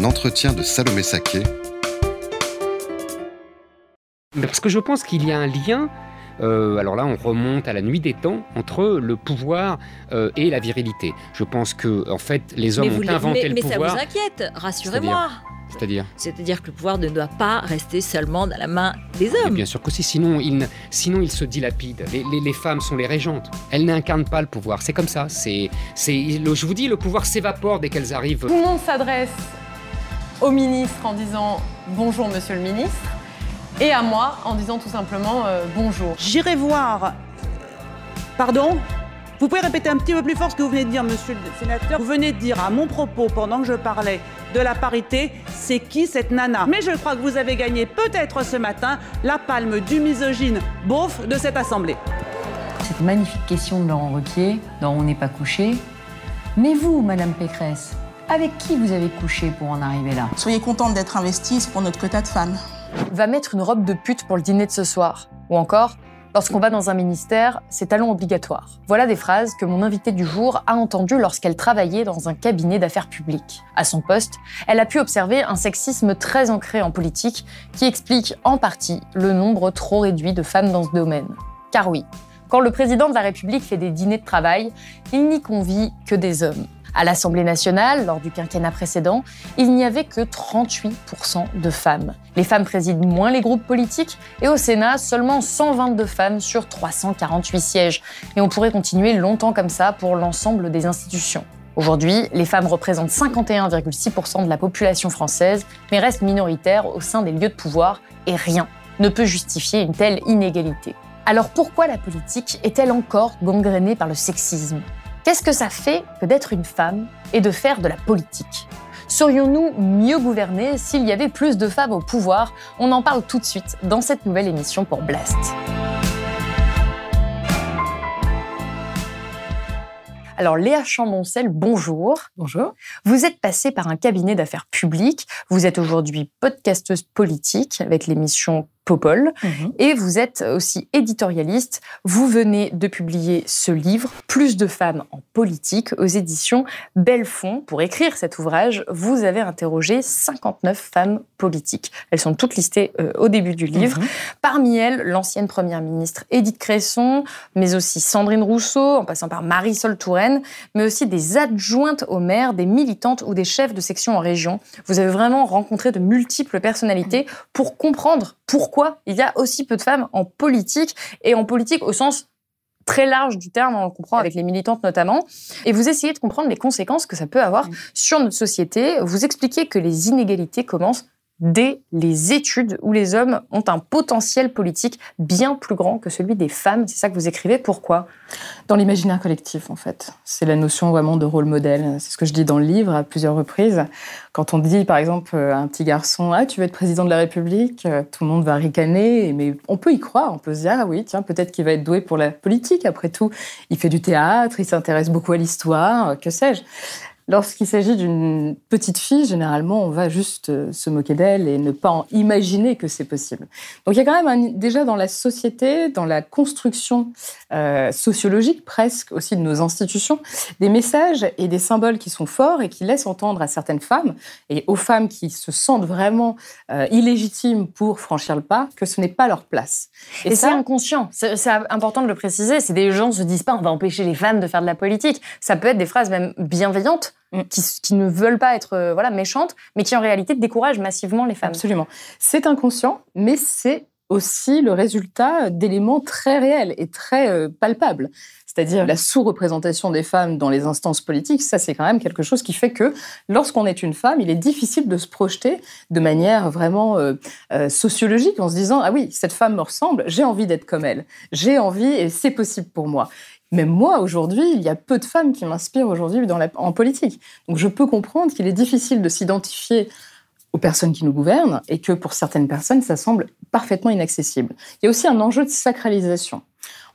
Un entretien de Salomé Saké. Parce que je pense qu'il y a un lien euh, alors là, on remonte à la nuit des temps entre le pouvoir euh, et la virilité. Je pense que, en fait, les hommes ont inventé le pouvoir. Mais ça vous inquiète, rassurez-moi. C'est-à-dire C'est-à-dire que le pouvoir ne doit pas rester seulement dans la main des hommes. bien sûr que si, sinon il, sinon il se dilapide. Les, les, femmes sont les régentes. Elles n'incarnent pas le pouvoir. C'est comme ça. C'est, c'est, je vous dis, le pouvoir s'évapore dès qu'elles arrivent. Tout le monde s'adresse au ministre en disant bonjour monsieur le ministre et à moi en disant tout simplement euh, bonjour. J'irai voir. Pardon vous pouvez répéter un petit peu plus fort ce que vous venez de dire, monsieur le sénateur. Vous venez de dire à mon propos, pendant que je parlais de la parité, c'est qui cette nana? Mais je crois que vous avez gagné peut-être ce matin la palme du misogyne beauf de cette assemblée. Cette magnifique question de Laurent Requier, dont On n'est pas couché. Mais vous, Madame Pécresse, avec qui vous avez couché pour en arriver là Soyez contente d'être investie, c'est pour notre quota de femmes. Va mettre une robe de pute pour le dîner de ce soir. Ou encore, Lorsqu'on va dans un ministère, c'est talon obligatoire. Voilà des phrases que mon invitée du jour a entendues lorsqu'elle travaillait dans un cabinet d'affaires publiques. À son poste, elle a pu observer un sexisme très ancré en politique qui explique en partie le nombre trop réduit de femmes dans ce domaine. Car oui, quand le président de la République fait des dîners de travail, il n'y convie que des hommes. À l'Assemblée nationale, lors du quinquennat précédent, il n'y avait que 38% de femmes. Les femmes président moins les groupes politiques et au Sénat, seulement 122 femmes sur 348 sièges. Et on pourrait continuer longtemps comme ça pour l'ensemble des institutions. Aujourd'hui, les femmes représentent 51,6% de la population française, mais restent minoritaires au sein des lieux de pouvoir et rien ne peut justifier une telle inégalité. Alors pourquoi la politique est-elle encore gangrénée par le sexisme? Qu'est-ce que ça fait que d'être une femme et de faire de la politique? Serions-nous mieux gouvernés s'il y avait plus de femmes au pouvoir? On en parle tout de suite dans cette nouvelle émission pour Blast. Alors Léa Chamboncel, bonjour. Bonjour. Vous êtes passée par un cabinet d'affaires publiques. Vous êtes aujourd'hui podcasteuse politique avec l'émission Popol. Mhm. Et vous êtes aussi éditorialiste. Vous venez de publier ce livre, Plus de femmes en politique, aux éditions Bellefond. Pour écrire cet ouvrage, vous avez interrogé 59 femmes politiques. Elles sont toutes listées euh, au début du livre. Mhm. Parmi elles, l'ancienne première ministre Édith Cresson, mais aussi Sandrine Rousseau, en passant par Marisol Touraine, mais aussi des adjointes au maire, des militantes ou des chefs de section en région. Vous avez vraiment rencontré de multiples personnalités pour comprendre pourquoi il y a aussi peu de femmes en politique, et en politique au sens très large du terme, on le comprend avec les militantes notamment, et vous essayez de comprendre les conséquences que ça peut avoir sur notre société. Vous expliquez que les inégalités commencent dès les études où les hommes ont un potentiel politique bien plus grand que celui des femmes. C'est ça que vous écrivez. Pourquoi? Dans l'imaginaire collectif, en fait. C'est la notion vraiment de rôle modèle. C'est ce que je dis dans le livre à plusieurs reprises. Quand on dit, par exemple, à un petit garçon Ah, tu veux être président de la République Tout le monde va ricaner. Mais on peut y croire. On peut se dire Ah oui, tiens, peut-être qu'il va être doué pour la politique. Après tout, il fait du théâtre, il s'intéresse beaucoup à l'histoire, que sais-je. Lorsqu'il s'agit d'une petite fille, généralement, on va juste euh, se moquer d'elle et ne pas en imaginer que c'est possible. Donc il y a quand même déjà dans la société, dans la construction euh, sociologique presque aussi de nos institutions, des messages et des symboles qui sont forts et qui laissent entendre à certaines femmes et aux femmes qui se sentent vraiment euh, illégitimes pour franchir le pas que ce n'est pas leur place. Et, c'est inconscient. C'est important de le préciser. C'est des gens ne se disent pas on va empêcher les femmes de faire de la politique. Ça peut être des phrases même bienveillantes Mm. qui, ne veulent pas être euh, voilà méchantes, mais qui en réalité découragent massivement les femmes. Absolument. C'est inconscient, mais c'est aussi le résultat d'éléments très réels et très euh, palpables. C'est-à-dire la sous-représentation des femmes dans les instances politiques, ça c'est quand même quelque chose qui fait que lorsqu'on est une femme, il est difficile de se projeter de manière vraiment euh, sociologique en se disant ah oui cette femme me ressemble, j'ai envie d'être comme elle, j'ai envie et c'est possible pour moi. Même moi, aujourd'hui, il y a peu de femmes qui m'inspirent aujourd'hui en politique. Donc je peux comprendre qu'il est difficile de s'identifier aux personnes qui nous gouvernent et que pour certaines personnes, ça semble parfaitement inaccessible. Il y a aussi un enjeu de sacralisation.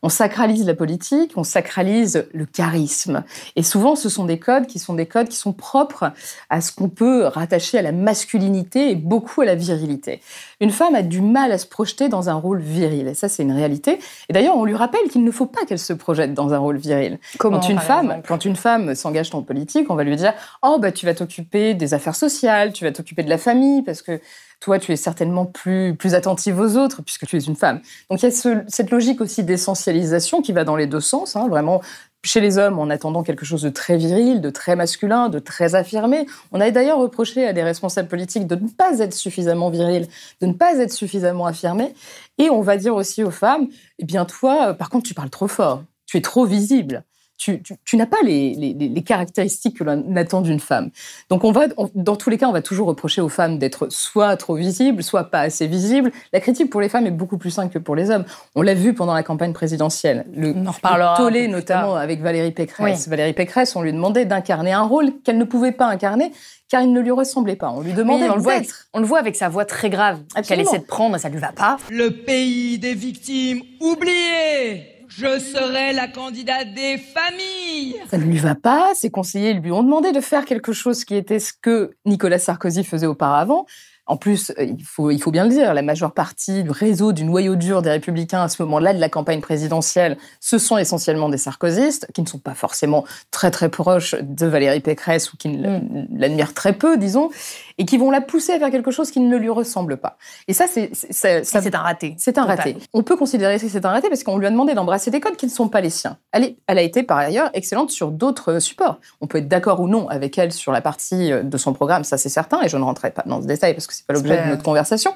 On sacralise la politique, on sacralise le charisme. Et souvent, ce sont des codes qui sont des codes qui sont propres à ce qu'on peut rattacher à la masculinité et beaucoup à la virilité. Une femme a du mal à se projeter dans un rôle viril. Et ça, c'est une réalité. Et d'ailleurs, on lui rappelle qu'il ne faut pas qu'elle se projette dans un rôle viril. Comment, quand une femme, quand une femme s'engage en politique, on va lui dire "Oh bah tu vas t'occuper des affaires sociales, tu vas t'occuper de la famille parce que toi, tu es certainement plus, plus attentive aux autres puisque tu es une femme. Donc il y a cette logique aussi d'essentialisation qui va dans les deux sens, hein, vraiment chez les hommes en attendant quelque chose de très viril, de très masculin, de très affirmé. On a d'ailleurs reproché à des responsables politiques de ne pas être suffisamment viril, de ne pas être suffisamment affirmé. Et on va dire aussi aux femmes, eh bien toi, par contre, tu parles trop fort, tu es trop visible tu, n'as pas les, caractéristiques que l'on attend d'une femme. Donc, on va, dans tous les cas, on va toujours reprocher aux femmes d'être soit trop visibles, soit pas assez visibles. La critique pour les femmes est beaucoup plus simple que pour les hommes. On l'a vu pendant la campagne présidentielle. Le, on en reparlera. tollé, notamment avec Valérie Pécresse. Valérie Pécresse, on lui demandait d'incarner un rôle qu'elle ne pouvait pas incarner car il ne lui ressemblait pas. On lui demandait on, le voit, on le voit avec sa voix très grave qu'elle essaie de prendre et ça lui va pas. Le pays des victimes oubliées je serai la candidate des familles. Ça ne lui va pas. Ses conseillers lui ont demandé de faire quelque chose qui était ce que Nicolas Sarkozy faisait auparavant. En plus, euh, il faut, il faut bien le dire, la majeure partie du réseau du noyau dur des républicains à ce moment-là de la campagne présidentielle, ce sont essentiellement des sarkozystes, qui ne sont pas forcément très très proches de Valérie Pécresse ou qui mm. l'admirent très peu, disons, et qui vont la pousser à faire quelque chose qui ne lui ressemble pas. Et ça, c'est c'est un raté. C'est un raté. On peut considérer que c'est un raté parce qu'on lui a demandé d'embrasser des codes qui ne sont pas les siens. Elle, elle a été par ailleurs excellente sur d'autres supports. On peut être d'accord ou non avec elle sur la partie euh, de son programme, ça c'est certain, et je ne rentrerai pas dans ce détail parce que c'est pas l'objet de notre conversation.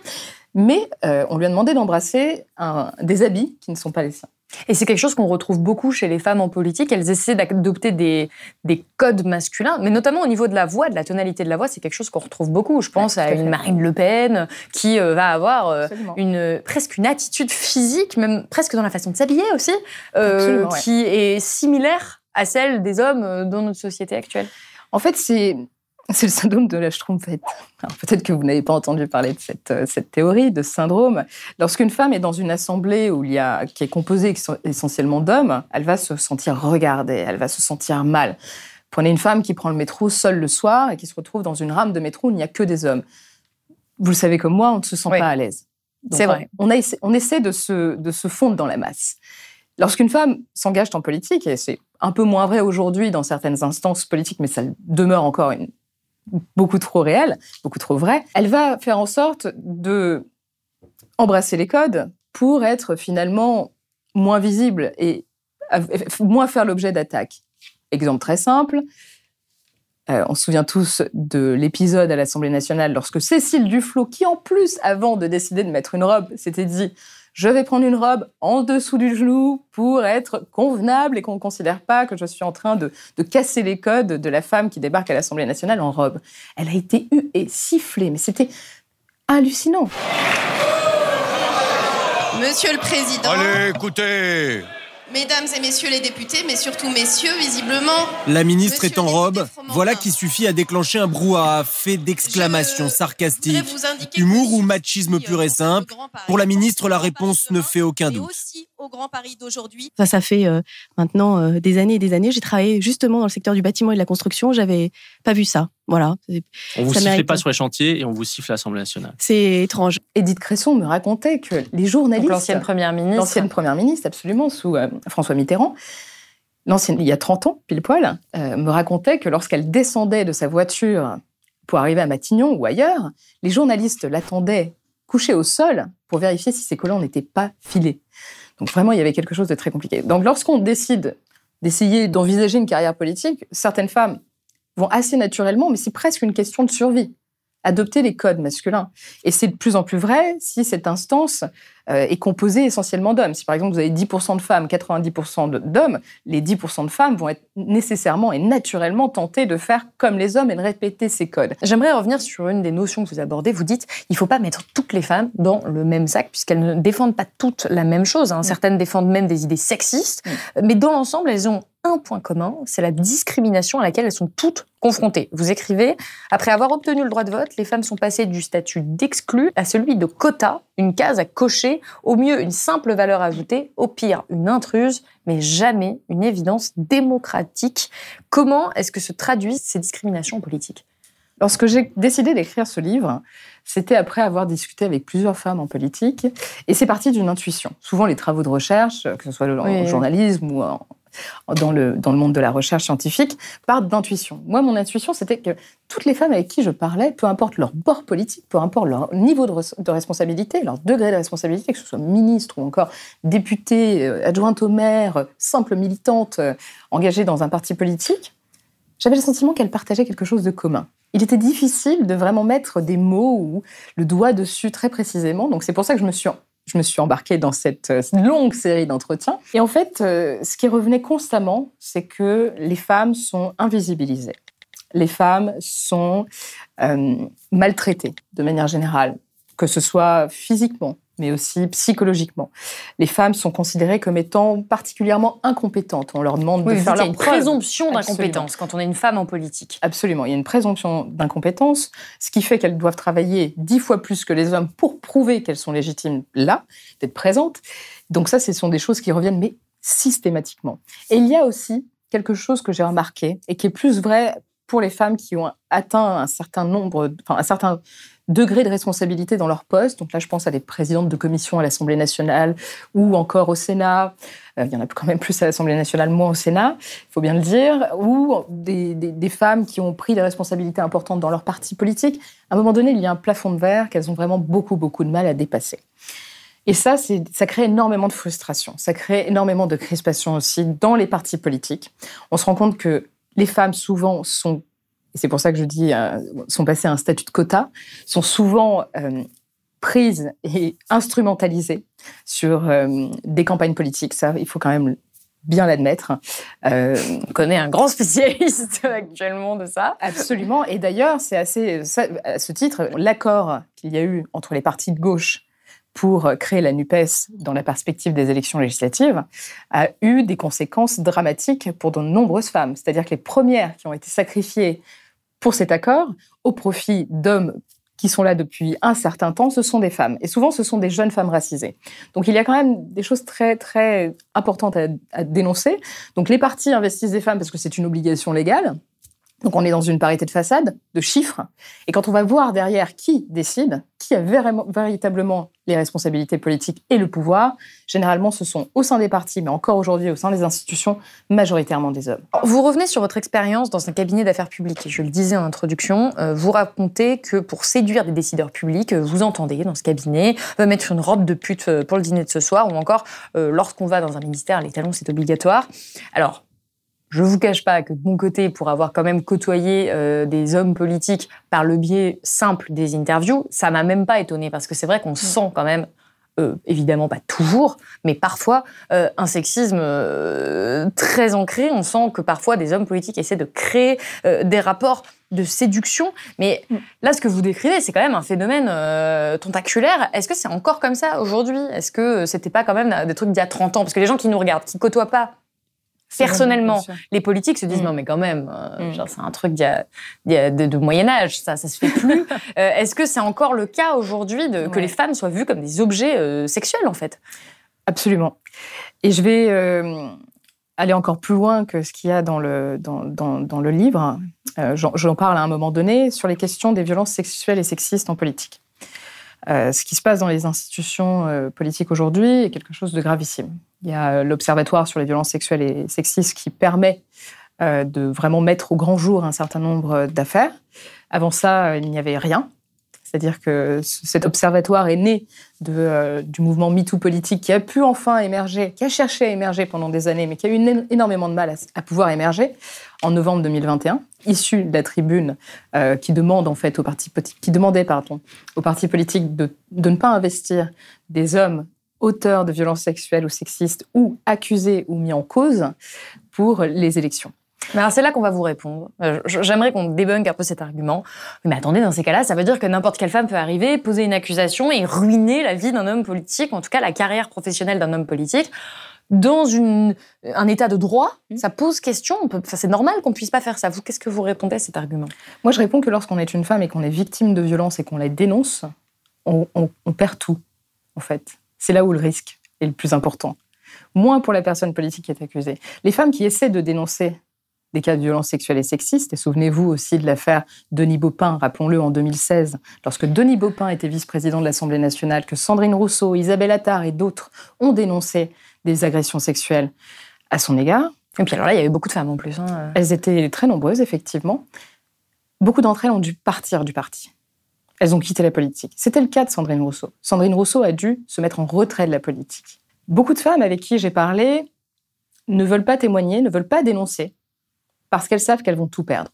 Mais euh, on lui a demandé d'embrasser des habits qui ne sont pas les siens. Et c'est quelque chose qu'on retrouve beaucoup chez les femmes en politique. Elles essaient d'adopter des, des, codes masculins, mais notamment au niveau de la voix, de la tonalité de la voix, c'est quelque chose qu'on retrouve beaucoup. Je pense à une Marine Le Pen qui euh, va avoir euh, une, presque une attitude physique, même presque dans la façon de s'habiller aussi, qui est similaire à celle des hommes dans notre société actuelle. En fait, c'est c'est le syndrome de la Schtroumpfette. Peut-être que vous n'avez pas entendu parler de cette, euh, cette théorie, de ce syndrome. Lorsqu'une femme est dans une assemblée où il y a, qui est composée essentiellement d'hommes, elle va se sentir regardée, elle va se sentir mal. Prenez une femme qui prend le métro seule le soir et qui se retrouve dans une rame de métro où il n'y a que des hommes. Vous le savez comme moi, on ne se sent pas à l'aise. C'est vrai. On, a, on essaie de se, de se fondre dans la masse. Lorsqu'une femme s'engage en politique, et c'est un peu moins vrai aujourd'hui dans certaines instances politiques, mais ça demeure encore une beaucoup trop réelle, beaucoup trop vraie, elle va faire en sorte de embrasser les codes pour être finalement moins visible et moins faire l'objet d'attaques. Exemple très simple, euh, on se souvient tous de l'épisode à l'Assemblée nationale lorsque Cécile Duflot, qui en plus, avant de décider de mettre une robe, s'était dit je vais prendre une robe en dessous du genou pour être convenable et qu'on ne considère pas que je suis en train de, casser les codes de la femme qui débarque à l'Assemblée nationale en robe. Elle a été eue et sifflée, mais c'était hallucinant. Monsieur le Président. Allez, écoutez Mesdames et messieurs les députés, mais surtout messieurs, visiblement. La ministre est en robe. Voilà qui suffit à déclencher un brouhaha fait d'exclamations sarcastiques, humour ou machisme pur et simple. Pour la ministre, la réponse ne fait aucun doute au Grand Paris d'aujourd'hui. Ça, ça fait euh, maintenant euh, des années et des années. J'ai travaillé justement dans le secteur du bâtiment et de la construction. J'avais pas vu ça. Voilà. On vous siffle pas sur les chantiers et on vous siffle à l'Assemblée nationale. C'est étrange. Edith Cresson me racontait que les journalistes. L'ancienne première ministre. L'ancienne première ministre, absolument, sous euh, François Mitterrand. L'ancienne, il y a 30 ans, pile poil, me racontait que lorsqu'elle descendait de sa voiture pour arriver à Matignon ou ailleurs, les journalistes l'attendaient couché au sol pour vérifier si ses collants n'étaient pas filés. Donc vraiment, il y avait quelque chose de très compliqué. Donc lorsqu'on décide d'essayer d'envisager une carrière politique, certaines femmes vont assez naturellement, mais c'est presque une question de survie, adopter les codes masculins. Et c'est de plus en plus vrai si cette instance euh, est composée essentiellement d'hommes. Si par exemple vous avez 10% de femmes, 90% d'hommes, les 10% de femmes vont être nécessairement et naturellement tentées de faire comme les hommes et de répéter ces codes. J'aimerais revenir sur une des notions que vous abordez. Vous dites il ne faut pas mettre toutes les femmes dans le même sac puisqu'elles ne défendent pas toutes la même chose. Hein. Mm. Certaines défendent même des idées sexistes, mm. mais dans l'ensemble, elles ont un point commun, c'est la discrimination à laquelle elles sont toutes confrontées. Vous écrivez, après avoir obtenu le droit de vote, les femmes sont passées du statut d'exclus à celui de quota, une case à cocher, au mieux une simple valeur ajoutée, au pire une intruse, mais jamais une évidence démocratique. Comment est-ce que se traduisent ces discriminations politiques? Lorsque j'ai décidé d'écrire ce livre, c'était après avoir discuté avec plusieurs femmes en politique, et c'est parti d'une intuition. Souvent, les travaux de recherche, que ce soit en journalisme ou en, dans le, dans le monde de la recherche scientifique partent d'intuition. Moi, mon intuition, c'était que toutes les femmes avec qui je parlais, peu importe leur bord politique, peu importe leur niveau de, responsabilité, leur degré de responsabilité, que ce soit ministre ou encore députée, euh, adjointe au maire, simple militante euh, engagée dans un parti politique, j'avais le sentiment qu'elles partageaient quelque chose de commun. Il était difficile de vraiment mettre des mots ou le doigt dessus très précisément. Donc c'est pour ça que je me suis je me suis embarquée dans cette euh, longue série d'entretiens. Et en fait, euh, ce qui revenait constamment, c'est que les femmes sont invisibilisées. Les femmes sont euh, maltraitées de manière générale, que ce soit physiquement, mais aussi psychologiquement. Les femmes sont considérées comme étant particulièrement incompétentes. On leur demande de faire leur Il y a une présomption d'incompétence quand on est une femme en politique. Absolument, il y a une présomption d'incompétence, ce qui fait qu'elles doivent travailler dix fois plus que les hommes pour prouver qu'elles sont légitimes là, d'être présentes. Donc ça, ce sont des choses qui reviennent, mais systématiquement. Et il y a aussi quelque chose que j'ai remarqué et qui est plus vrai pour les femmes qui ont atteint un certain nombre, enfin un certain degré de responsabilité dans leur poste. Donc là, je pense à des présidentes de commission à l'Assemblée nationale ou encore au Sénat. Euh, il y en a quand même plus à l'Assemblée nationale, moins au Sénat, il faut bien le dire. Ou des, femmes qui ont pris des responsabilités importantes dans leur parti politique. À un moment donné, il y a un plafond de verre qu'elles ont vraiment beaucoup, beaucoup de mal à dépasser. Et ça, ça crée énormément de frustration. Ça crée énormément de crispation aussi dans les partis politiques. On se rend compte que les femmes, souvent, sont c'est pour ça que je dis, euh, sont passées à un statut de quota, sont souvent euh, prises et instrumentalisées sur euh, des campagnes politiques. Ça, il faut quand même bien l'admettre. On connaît un grand spécialiste actuellement de ça. Absolument. Et d'ailleurs, c'est assez, à ce titre, l'accord qu'il y a eu entre les partis de gauche pour créer la NUPES dans la perspective des élections législatives a eu des conséquences dramatiques pour de nombreuses femmes. C'est-à-dire que les premières qui ont été sacrifiées pour cet accord au profit d'hommes qui sont là depuis un certain temps, ce sont des femmes. Et souvent, ce sont des jeunes femmes racisées. Donc, il y a quand même des choses très, très importantes à, dénoncer. Donc, les partis investissent des femmes parce que c'est une obligation légale. Donc on est dans une parité de façade, de chiffres. Et quand on va voir derrière qui décide, qui a véritablement les responsabilités politiques et le pouvoir, généralement ce sont au sein des partis, mais encore aujourd'hui au sein des institutions, majoritairement des hommes. Vous revenez sur votre expérience dans un cabinet d'affaires publiques. Je le disais en introduction, euh, vous racontez que pour séduire des décideurs publics, euh, vous entendez dans ce cabinet euh, mettre une robe de pute pour le dîner de ce soir, ou encore lorsqu'on va dans un ministère, les talons c'est obligatoire. Alors je vous cache pas que de mon côté, pour avoir quand même côtoyé euh, des hommes politiques par le biais simple des interviews, ça m'a même pas étonné parce que c'est vrai qu'on mm. sent quand même, euh, évidemment pas toujours, mais parfois euh, un sexisme très ancré. On sent que parfois des hommes politiques essaient de créer des rapports de séduction. Mais mm. là, ce que vous décrivez, c'est quand même un phénomène tentaculaire. Est-ce que c'est encore comme ça aujourd'hui? Est-ce que c'était pas quand même des trucs d'il y a 30 ans? Parce que les gens qui nous regardent, qui côtoient pas personnellement, les politiques se disent mm. non mais quand même, euh, mm. c'est un truc de, Moyen Âge, ça, ça se fait plus. Euh, est-ce que c'est encore le cas aujourd'hui que les femmes soient vues comme des objets euh, sexuels en fait? Absolument. Et je vais aller encore plus loin que ce qu'il y a dans le, dans, dans le livre. J'en parle à un moment donné sur les questions des violences sexuelles et sexistes en politique. Ce qui se passe dans les institutions politiques aujourd'hui est quelque chose de gravissime. Il y a euh, l'Observatoire sur les violences sexuelles et sexistes qui permet euh, de vraiment mettre au grand jour un certain nombre d'affaires. Avant ça, il n'y avait rien. C'est-à-dire que cet observatoire est né de, du mouvement MeToo politique qui a pu enfin émerger, qui a cherché à émerger pendant des années, mais qui a eu énormément de mal à, pouvoir émerger en novembre 2021, issu de la tribune euh, qui demande en fait aux partis qui demandait aux partis politiques de ne pas investir des hommes auteurs de violences sexuelles ou sexistes ou accusés ou mis en cause pour les élections. Alors c'est là qu'on va vous répondre. Euh, j'aimerais qu'on débunk un peu cet argument. Mais attendez, dans ces cas-là, ça veut dire que n'importe quelle femme peut arriver, poser une accusation et ruiner la vie d'un homme politique, en tout cas la carrière professionnelle d'un homme politique. Dans une, un état de droit, mmh. ça pose question. c'est normal qu'on puisse pas faire ça. Vous, qu'est-ce que vous répondez à cet argument? Moi, je réponds que lorsqu'on est une femme et qu'on est victime de violence et qu'on les dénonce, on, on perd tout, en fait. C'est là où le risque est le plus important. Moins pour la personne politique qui est accusée. Les femmes qui essaient de dénoncer des cas de violences sexuelles et sexistes. Et souvenez-vous aussi de l'affaire Denis Baupin, rappelons-le, en 2016, lorsque Denis Baupin était vice-président de l'Assemblée nationale, que Sandrine Rousseau, Isabelle Attard et d'autres ont dénoncé des agressions sexuelles à son égard. Et puis alors là, il y avait beaucoup de femmes en plus. Hein. Elles étaient très nombreuses, effectivement. Beaucoup d'entre elles ont dû partir du parti. Elles ont quitté la politique. C'était le cas de Sandrine Rousseau. Sandrine Rousseau a dû se mettre en retrait de la politique. Beaucoup de femmes avec qui j'ai parlé ne veulent pas témoigner, ne veulent pas dénoncer, parce qu'elles savent qu'elles vont tout perdre.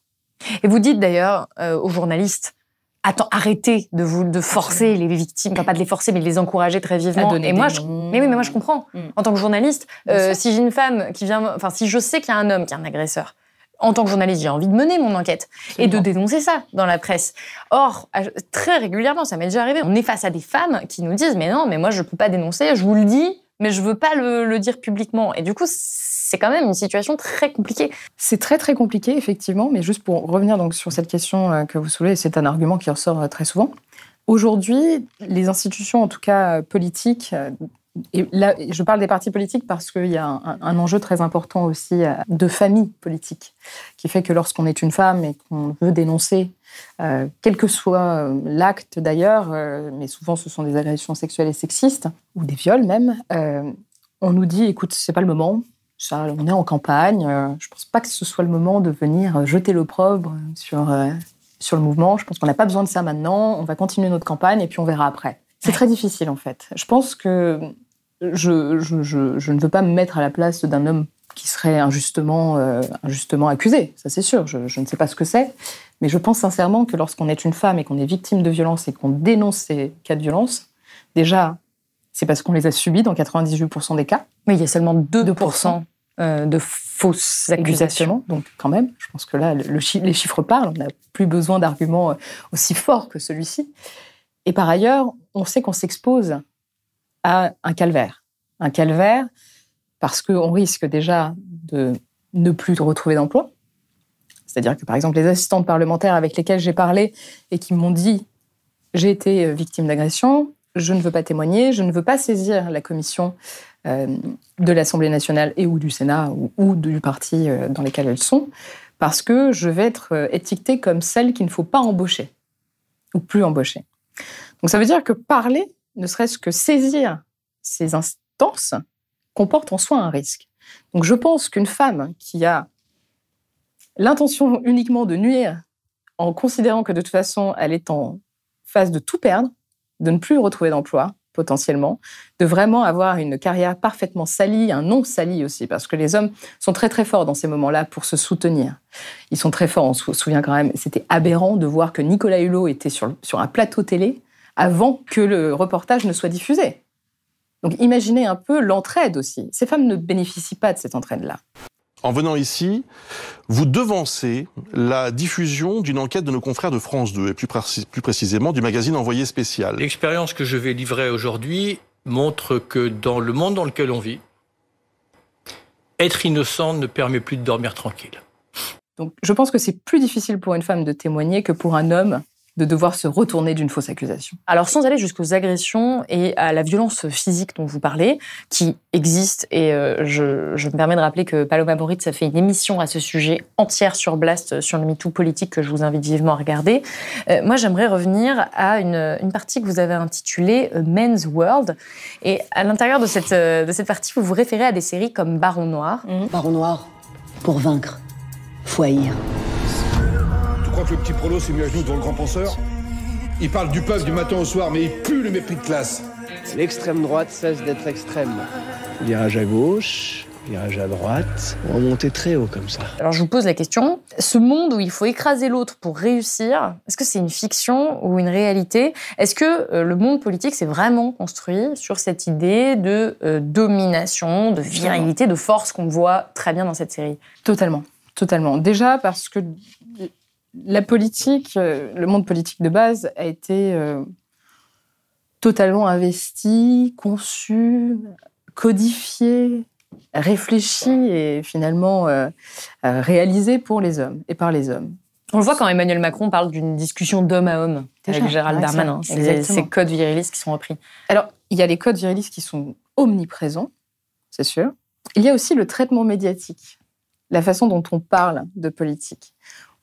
Et vous dites d'ailleurs euh, aux journalistes, attends, arrêtez de vous de forcer les victimes, enfin pas de les forcer, mais de les encourager très vivement. Et moi, je, mais oui, mais moi je comprends. Mm. En tant que journaliste, euh, si j'ai une femme qui vient, enfin si je sais qu'il y a un homme qui est un agresseur, en tant que journaliste, j'ai envie de mener mon enquête et de dénoncer ça dans la presse. Or, très régulièrement, ça m'est déjà arrivé, on est face à des femmes qui nous disent mais non, mais moi je peux pas dénoncer, je vous le dis, mais je veux pas le, le dire publiquement. Et du coup, c'est quand même une situation très compliquée. C'est très très compliqué, effectivement, mais juste pour revenir donc sur cette question euh, que vous soulevez, c'est un argument qui ressort euh, très souvent. Aujourd'hui, les institutions, en tout cas euh, politiques, et là, je parle des partis politiques parce qu'il y a un, enjeu très important aussi de famille politique, qui fait que lorsqu'on est une femme et qu'on veut dénoncer, quel que soit l'acte d'ailleurs, mais souvent ce sont des agressions sexuelles et sexistes, ou des viols même, on nous dit, écoute, c'est pas le moment, ça, on est en campagne. Euh, je ne pense pas que ce soit le moment de venir euh, jeter l'opprobre sur, euh, sur le mouvement. Je pense qu'on n'a pas besoin de ça maintenant. On va continuer notre campagne et puis on verra après. C'est très difficile en fait. Je pense que je, je, je, ne veux pas me mettre à la place d'un homme qui serait injustement, injustement accusé. Ça c'est sûr. Je, ne sais pas ce que c'est. Mais je pense sincèrement que lorsqu'on est une femme et qu'on est victime de violence et qu'on dénonce ces cas de violence, déjà, c'est parce qu'on les a subis dans 98% des cas. Mais il y a seulement 2%, euh, de fausses accusations. Donc quand même, je pense que là, les chiffres parlent. On n'a plus besoin d'arguments euh, aussi forts que celui-ci. Et par ailleurs, on sait qu'on s'expose à un calvaire. Un calvaire parce qu'on risque déjà de ne plus retrouver d'emploi. C'est-à-dire que, par exemple, les assistantes parlementaires avec lesquelles j'ai parlé et qui m'ont dit j'ai été euh, victime d'agression, je ne veux pas témoigner, je ne veux pas saisir la commission euh, de l'Assemblée nationale et ou du Sénat ou, du parti euh, dans lesquels elles sont, parce que je vais être euh, étiquetée comme celle qu'il ne faut pas embaucher ou plus embaucher. Donc ça veut dire que parler, ne serait-ce que saisir ces instances, comporte en soi un risque. Donc je pense qu'une femme qui a l'intention uniquement de nuire en considérant que de toute façon elle est en phase de tout perdre, de ne plus retrouver d'emploi potentiellement, de vraiment avoir une carrière parfaitement salie, un nom sali aussi, parce que les hommes sont très très forts dans ces moments-là pour se soutenir. Ils sont très forts, on se souvient quand même, c'était aberrant de voir que Nicolas Hulot était sur, sur un plateau télé avant que le reportage ne soit diffusé. Donc imaginez un peu l'entraide aussi. Ces femmes ne bénéficient pas de cette entraide-là. En venant ici, vous devancez la diffusion d'une enquête de nos confrères de France 2, et plus, précisément du magazine Envoyé spécial. L'expérience que je vais livrer aujourd'hui montre que dans le monde dans lequel on vit, être innocent ne permet plus de dormir tranquille. Donc, je pense que c'est plus difficile pour une femme de témoigner que pour un homme de devoir se retourner d'une fausse accusation. Alors sans aller jusqu'aux agressions et à la violence physique dont vous parlez, qui existe, et euh, je, je, me permets de rappeler que Paloma Moritz a fait une émission à ce sujet entière sur Blast, euh, sur le MeToo politique, que je vous invite vivement à regarder. Euh, moi, j'aimerais revenir à une, une, partie que vous avez intitulée Men's World. Et à l'intérieur de cette, de cette partie, vous vous référez à des séries comme Baron Noir. Baron Noir, pour vaincre, faut haïr crois que le petit prolo s'est mis à genoux devant le grand penseur Il parle du peuple du matin au soir, mais il pue le mépris de classe. L'extrême droite cesse d'être extrême. Virage à gauche, virage à droite, remonter très haut comme ça. Alors je vous pose la question, ce monde où il faut écraser l'autre pour réussir, est-ce que c'est une fiction ou une réalité? Est-ce que euh, le monde politique s'est vraiment construit sur cette idée de euh, domination, de virilité, de force qu'on voit très bien dans cette série? Totalement, totalement. Déjà parce que la politique, euh, le monde politique de base a été totalement investi, conçu, codifié, réfléchi et finalement euh, euh, réalisé pour les hommes et par les hommes. On le voit quand Emmanuel Macron parle d'une discussion d'homme à homme avec Gérald Darmanin. C'est ces codes virilistes qui sont repris. Alors, il y a les codes virilistes qui sont omniprésents, c'est sûr. Il y a aussi le traitement médiatique, la façon dont on parle de politique.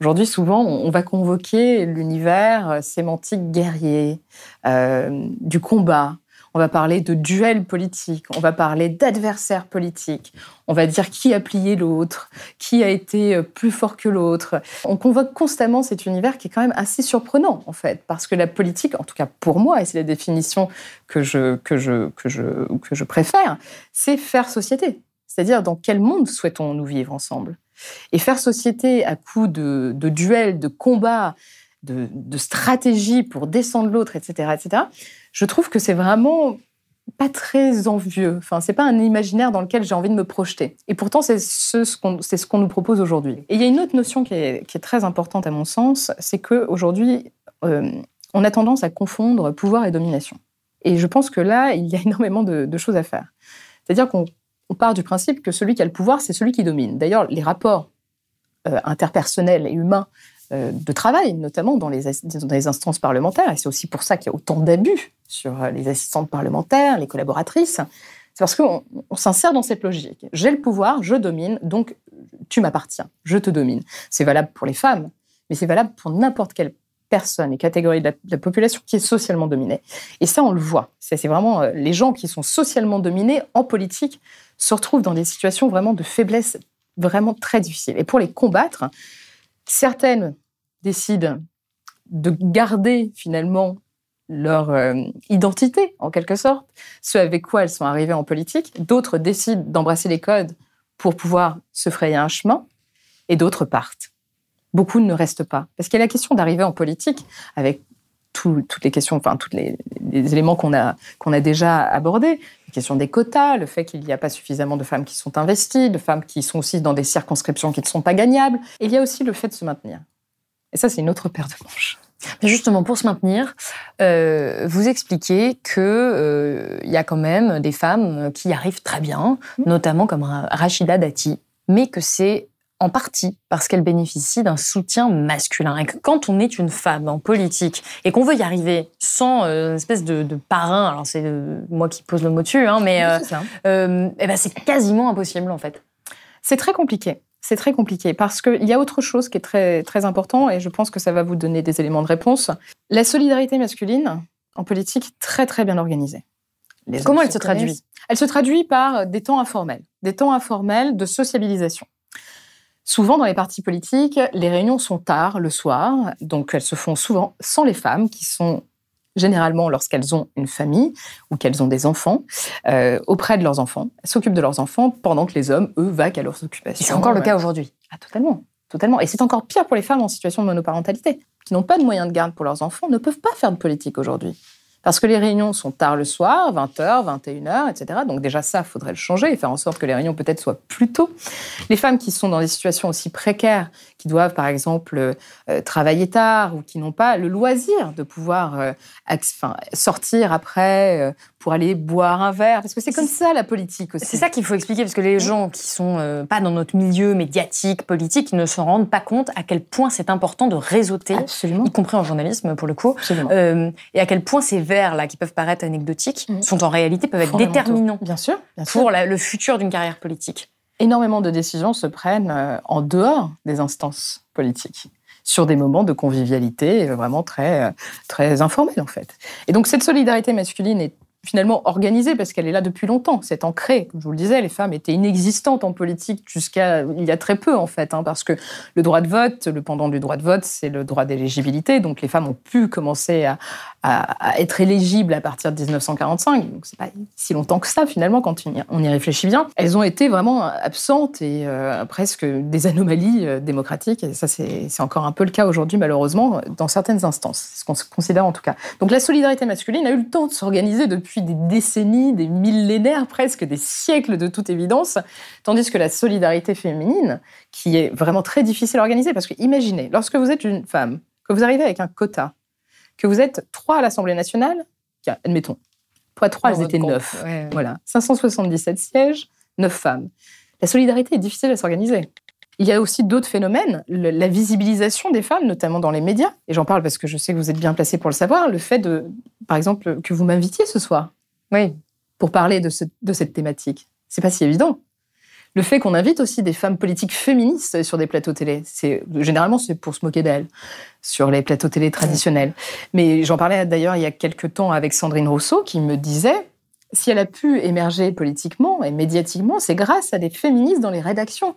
Aujourd'hui, souvent, on va convoquer l'univers sémantique guerrier, euh, du combat, on va parler de duel politique, on va parler d'adversaire politique, on va dire qui a plié l'autre, qui a été euh, plus fort que l'autre. On convoque constamment cet univers qui est quand même assez surprenant, en fait, parce que la politique, en tout cas pour moi, et c'est la définition que je, que je, que je, que je préfère, c'est faire société. C'est-à-dire dans quel monde souhaitons-nous vivre ensemble? Et faire société à coup de, de duels, de combats, de, de stratégies pour descendre l'autre, etc., etc., je trouve que c'est vraiment pas très envieux. Enfin, c'est pas un imaginaire dans lequel j'ai envie de me projeter. Et pourtant, c'est ce, ce qu'on nous propose aujourd'hui. Et il y a une autre notion qui est, très importante à mon sens, c'est qu'aujourd'hui, euh, on a tendance à confondre pouvoir et domination. Et je pense que là, il y a énormément de, choses à faire. C'est-à-dire qu'on part du principe que celui qui a le pouvoir, c'est celui qui domine. D'ailleurs, les rapports euh, interpersonnels et humains euh, de travail, notamment dans les, instances parlementaires. Et c'est aussi pour ça qu'il y a autant d'abus sur euh, les assistantes parlementaires, les collaboratrices. C'est parce qu'on s'insère dans cette logique. J'ai le pouvoir, je domine, donc tu m'appartiens, je te domine. C'est valable pour les femmes, mais c'est valable pour n'importe quelle personne et catégorie de la, population qui est socialement dominée. Et ça, on le voit. C'est vraiment les gens qui sont socialement dominés en politique se retrouvent dans des situations vraiment de faiblesse vraiment très difficiles. Et pour les combattre, certaines décident de garder finalement leur euh, identité, en quelque sorte, ce avec quoi elles sont arrivées en politique. D'autres décident d'embrasser les codes pour pouvoir se frayer un chemin, et d'autres partent. Beaucoup ne restent pas. Parce qu'il y a la question d'arriver en politique avec toutes les questions, enfin, tous les, éléments qu'on a, qu'on a déjà abordés. La question des quotas, le fait qu'il n'y a pas suffisamment de femmes qui sont investies, de femmes qui sont aussi dans des circonscriptions qui ne sont pas gagnables. Et il y a aussi le fait de se maintenir. Et ça, c'est une autre paire de manches. Mais justement, pour se maintenir, euh, vous expliquez qu'il euh, y a quand même des femmes qui arrivent très bien, mmh. notamment comme Rachida Dati, mais que c'est en partie parce qu'elle bénéficie d'un soutien masculin. Et que quand on est une femme en politique et qu'on veut y arriver sans euh, une espèce de, parrain, alors c'est moi qui pose le mot dessus, hein, mais eh ben c'est quasiment impossible en fait. C'est très compliqué c'est très compliqué parce qu'il y a autre chose qui est très, très important et je pense que ça va vous donner des éléments de réponse. La solidarité masculine en politique très très bien organisée. Comment elle se traduit Elle se traduit par des temps informels, des temps informels de sociabilisation. Souvent, dans les partis politiques, les réunions sont tard, le soir, donc elles se font souvent sans les femmes, qui sont généralement lorsqu'elles ont une famille ou qu'elles ont des enfants, euh, auprès de leurs enfants, s'occupent de leurs enfants pendant que les hommes, eux, vaquent à leurs occupations. C'est encore le cas aujourd'hui. Ah, totalement. Totalement. Et c'est encore pire pour les femmes en situation de monoparentalité, qui n'ont pas de moyens de garde pour leurs enfants, ne peuvent pas faire de politique aujourd'hui. Parce que les réunions sont tard le soir, 20h, 21h, etc. Donc déjà ça, faudrait le changer et faire en sorte que les réunions peut-être soient plus tôt. Les femmes qui sont dans des situations aussi précaires, qui doivent par exemple euh, travailler tard ou qui n'ont pas le loisir de pouvoir euh, sortir après euh, pour aller boire un verre, parce que c'est comme ça la politique aussi. C'est ça qu'il faut expliquer, parce que les gens qui sont pas dans notre milieu médiatique, politique, ne se rendent pas compte à quel point c'est important de réseauter, y compris en journalisme pour le coup, et à quel point c'est là qui peuvent paraître anecdotiques sont en réalité peuvent être déterminants bien sûr, pour le futur d'une carrière politique. Énormément de décisions se prennent euh, en dehors des instances politiques sur des moments de convivialité euh, vraiment très, euh, très informels en fait. Et donc cette solidarité masculine est finalement organisée parce qu'elle est là depuis longtemps. C'est ancré. Comme je vous le disais, les femmes étaient inexistantes en politique jusqu'à il y a très peu en fait, hein, parce que le droit de vote, le pendant du droit de vote, c'est le droit d'éligibilité. Donc les femmes ont pu commencer à, être éligibles à partir de 1945. Donc c'est pas si longtemps que ça finalement quand on y réfléchit bien. Elles ont été vraiment absentes et euh, presque des anomalies euh, démocratiques. Et ça c'est encore un peu le cas aujourd'hui malheureusement dans certaines instances. Ce qu'on considère en tout cas. Donc la solidarité masculine a eu le temps de s'organiser depuis des décennies, des millénaires presque, des siècles de toute évidence, tandis que la solidarité féminine, qui est vraiment très difficile à organiser, parce que imaginez, lorsque vous êtes une femme, que vous arrivez avec un quota, que vous êtes trois à l'Assemblée nationale, admettons, fois trois, elles étaient neuf. Voilà, 577 sièges, neuf femmes. La solidarité est difficile à s'organiser. Il y a aussi d'autres phénomènes, la visibilisation des femmes, notamment dans les médias. Et j'en parle parce que je sais que vous êtes bien placé pour le savoir. Le fait de, par exemple, que vous m'invitiez ce soir, oui, pour parler de, cette thématique, c'est pas si évident. Le fait qu'on invite aussi des femmes politiques féministes sur des plateaux télé, c'est généralement c'est pour se moquer d'elles sur les plateaux télé traditionnels. Mais j'en parlais d'ailleurs il y a quelques temps avec Sandrine Rousseau qui me disait si elle a pu émerger politiquement et médiatiquement, c'est grâce à des féministes dans les rédactions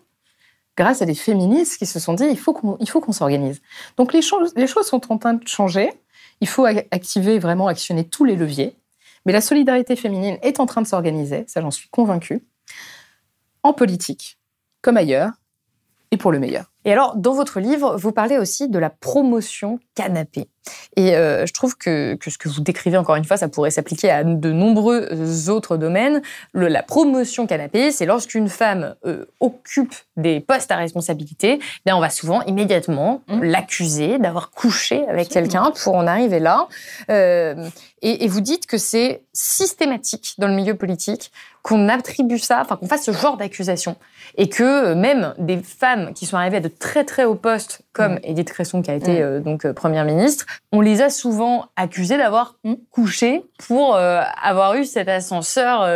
grâce à des féministes qui se sont dit il faut qu'on, s'organise. Donc les choses, les choses sont en train de changer. Il faut activer, vraiment actionner tous les leviers. Mais la solidarité féminine est en train de s'organiser, ça j'en suis convaincue, en politique comme ailleurs, et pour le meilleur. Et alors, dans votre livre, vous parlez aussi de la promotion canapé. Et euh, je trouve que, ce que vous décrivez, encore une fois, ça pourrait s'appliquer à de nombreux autres domaines. la promotion canapé, c'est lorsqu'une femme euh, occupe des postes à responsabilité, ben on va souvent immédiatement mmh. l'accuser d'avoir couché avec quelqu'un pour en arriver là. Euh, et, vous dites que c'est systématique dans le milieu politique qu'on attribue ça, enfin qu'on fasse ce genre d'accusation. Et que même des femmes qui sont arrivées à de très très hauts postes, comme mm. Edith Cresson qui a été mm. euh, donc euh, première ministre, on les a souvent accusées d'avoir mm. couché pour euh, avoir eu cet ascenseur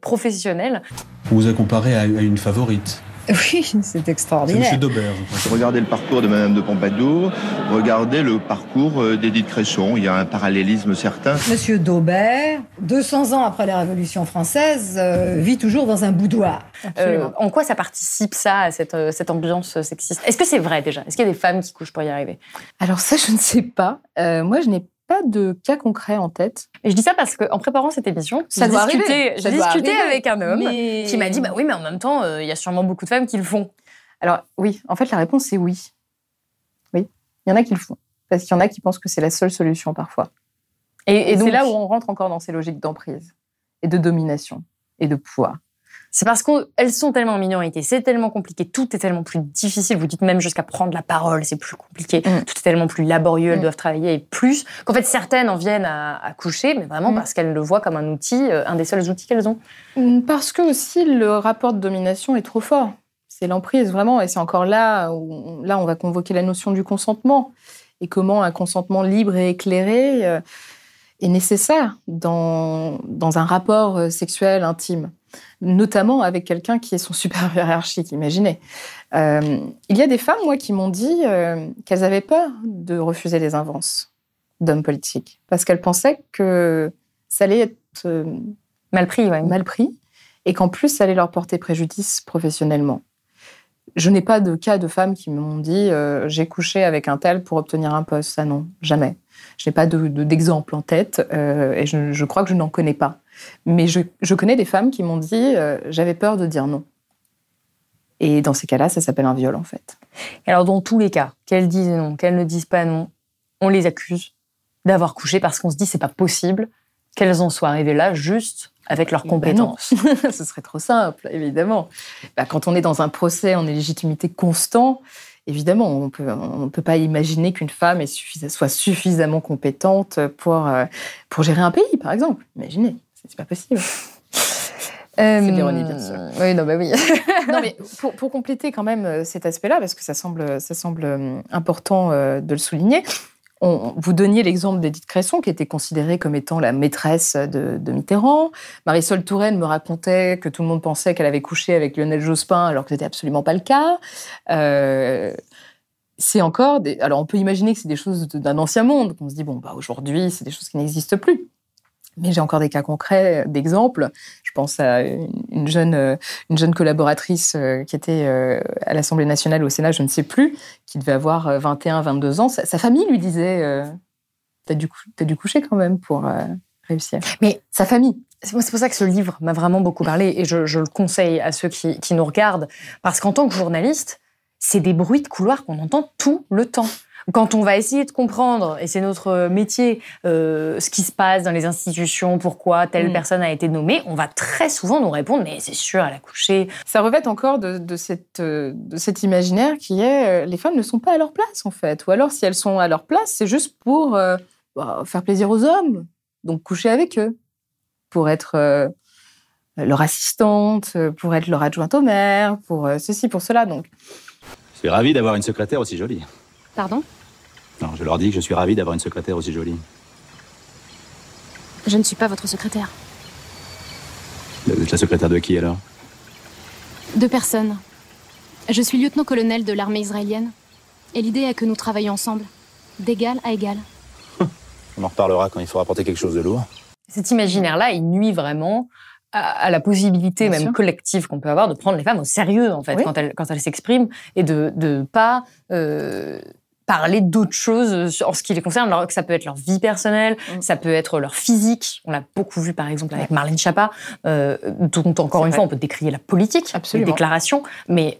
professionnel. On vous a comparé à une favorite. Oui, c'est extraordinaire. C'est M. Daubert. Regardez le parcours de Mme de Pompadour, regardez le parcours euh, d'Édith Cresson. Il y a un parallélisme certain. Monsieur Daubert, 200 ans après la Révolution française, euh, vit toujours dans un boudoir. Euh, en quoi ça participe, ça, à cette, cette ambiance sexiste? Est-ce que c'est vrai déjà? Est-ce qu'il y a des femmes qui couchent pour y arriver? Alors ça, je ne sais pas. moi, je n'ai pas de cas concret en tête. Et je dis ça parce qu'en préparant cette émission, j'ai discuté, discuté avec un homme qui m'a dit bah oui, mais en même temps, euh, il y a sûrement beaucoup de femmes qui le font. Alors oui, en fait, la réponse c'est oui. Oui, il y en a qui le font. Parce qu'il y en a qui pensent que c'est la seule solution parfois. Et, et c'est là où on rentre encore dans ces logiques d'emprise et de domination et de pouvoir. C'est parce qu'elles sont tellement en minorité, c'est tellement compliqué, tout est tellement plus difficile. Vous dites même jusqu'à prendre la parole, c'est plus compliqué, mm. tout est tellement plus laborieux, elles mm. doivent travailler et plus qu'en fait certaines en viennent à, coucher, mais vraiment mm. parce qu'elles le voient comme un outil, euh, un des seuls outils qu'elles ont. Parce que aussi le rapport de domination est trop fort. C'est l'emprise vraiment, et c'est encore là où là on va convoquer la notion du consentement et comment un consentement libre et éclairé euh, est nécessaire dans, dans un rapport euh, sexuel intime notamment avec quelqu'un qui est son supérieur hiérarchique, imaginez. Euh, il y a des femmes, moi, qui m'ont dit euh, qu'elles avaient peur de refuser les avances d'hommes politiques, parce qu'elles pensaient que ça allait être euh, mal pris, mal pris, et qu'en plus, ça allait leur porter préjudice professionnellement. Je n'ai pas de cas de femmes qui m'ont dit j'ai couché avec un tel pour obtenir un poste. Ça, non, jamais. Je n'ai pas d'exemple en tête et je crois que je n'en connais pas. Mais je, connais des femmes qui m'ont dit euh, j'avais peur de dire non. Et dans ces cas-là, ça s'appelle un viol en fait. alors dans tous les cas, qu'elles disent non, qu'elles ne disent pas non, on les accuse d'avoir couché parce qu'on se dit c'est pas possible qu'elles en soient arrivées là juste avec leurs ben compétences. Ce serait trop simple, évidemment. Bah, quand on est dans un procès en illégitimité constant, évidemment, on peut, ne on peut pas imaginer qu'une femme soit suffisamment compétente pour, euh, pour gérer un pays, par exemple. Imaginez. C'est pas possible. C'est l'ironie, bien sûr. Euh, oui, non, bah oui. non, mais pour, pour, compléter quand même euh, cet aspect-là, parce que ça semble, ça semble euh, important de le souligner, on, vous donniez l'exemple d'Edith Cresson, qui était considérée comme étant la maîtresse de, de, Mitterrand. Marisol Touraine me racontait que tout le monde pensait qu'elle avait couché avec Lionel Jospin, alors que ce n'était absolument pas le cas. c'est encore. Alors, on peut imaginer que c'est des choses d'un ancien monde, qu'on se dit, bon, bah, aujourd'hui, c'est des choses qui n'existent plus. Mais j'ai encore des cas concrets d'exemples. Je pense à une jeune, une jeune collaboratrice qui était à l'Assemblée nationale, au Sénat, je ne sais plus, qui devait avoir 21, 22 ans. Sa, famille lui disait T'as dû, as dû coucher quand même pour réussir. Mais sa famille. C'est pour ça que ce livre m'a vraiment beaucoup parlé et je, le conseille à ceux qui, qui nous regardent. Parce qu'en tant que journaliste, c'est des bruits de couloir qu'on entend tout le temps. Quand on va essayer de comprendre, et c'est notre métier, euh, ce qui se passe dans les institutions, pourquoi telle mm. personne a été nommée, on va très souvent nous répondre mais c'est sûr, elle a couché. Ça revêt encore de, cette, de cet imaginaire qui est euh, les femmes ne sont pas à leur place en fait. Ou alors si elles sont à leur place, c'est juste pour euh, bah, faire plaisir aux hommes, donc coucher avec eux, pour être leur assistante, pour être leur adjointe au maire, pour ceci, pour cela. Donc je suis ravi d'avoir une secrétaire aussi jolie. Pardon? Non, je leur dis que je suis ravi d'avoir une secrétaire aussi jolie. Je ne suis pas votre secrétaire. Vous êtes la secrétaire de qui alors? De personne. Je suis lieutenant-colonel de l'armée israélienne. Et l'idée est que nous travaillions ensemble, d'égal à égal. On en reparlera quand il faudra porter quelque chose de lourd. Cet imaginaire-là, il nuit vraiment à, la possibilité même collective qu'on peut avoir de prendre les femmes au sérieux en fait quand elles quand elles s'expriment et de de pas euh, parler d'autres choses en ce qui les concerne. Alors que ça peut être leur vie personnelle, mm. ça peut être leur physique. On l'a beaucoup vu par exemple avec Marlène Schiappa, euh, dont encore une fois on peut décrier la politique, Absolument. les déclarations, mais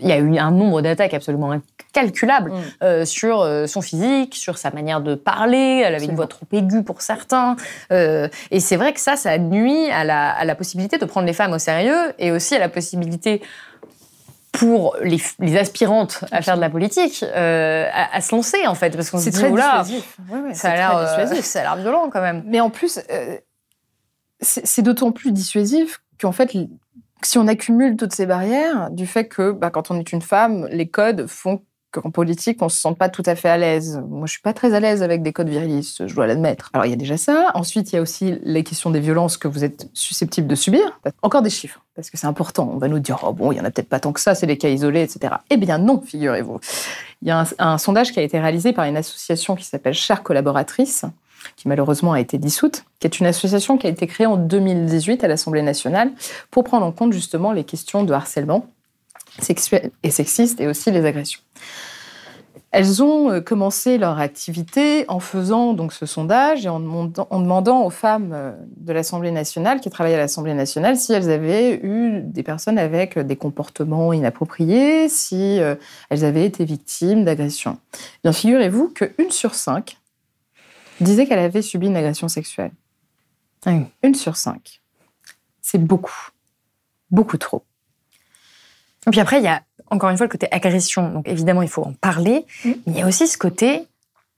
il y a eu un nombre d'attaques absolument incalculable mm. euh, sur euh, son physique, sur sa manière de parler. Elle avait une voix trop aiguë pour certains. Euh, et c'est vrai que ça, ça nuit à la, à la, possibilité de prendre les femmes au sérieux et aussi à la possibilité pour les, les aspirantes à faire de la politique à, se lancer en fait parce qu'on se dit très là ça a l'air ça a l'air violent quand même. Mais en plus c'est d'autant plus dissuasif qu'en fait si on accumule toutes ces barrières, du fait que bah, quand on est une femme, les codes font qu'en politique, on se sent pas tout à fait à l'aise. Moi, je suis pas très à l'aise avec des codes virilistes, je dois l'admettre. Alors, il y a déjà ça. Ensuite, il y a aussi les questions des violences que vous êtes susceptible de subir. Encore des chiffres, parce que c'est important. On va nous dire, oh bon, il y en a peut-être pas tant que ça, c'est des cas isolés, etc. Eh bien, non, figurez-vous. Il y a un, un sondage qui a été réalisé par une association qui s'appelle Chères collaboratrices, qui malheureusement a été dissoute, qui est une association qui a été créée en 2018 à l'Assemblée nationale pour prendre en compte justement les questions de harcèlement sexuel et sexiste et aussi les agressions. Elles ont euh, commencé leur activité en faisant donc ce sondage et en demandant, aux femmes euh, de l'Assemblée nationale qui travaillaient à l'Assemblée nationale si elles avaient eu des personnes avec des comportements inappropriés, si euh, elles avaient été victimes d'agressions. Bien, figurez-vous qu'une sur cinq disait qu'elle avait subi une agression sexuelle. Une sur cinq. C'est beaucoup. Beaucoup trop. Et puis après, il y a encore une fois le côté agression. Donc évidemment, il faut en parler. Mm. Mais il y a aussi ce côté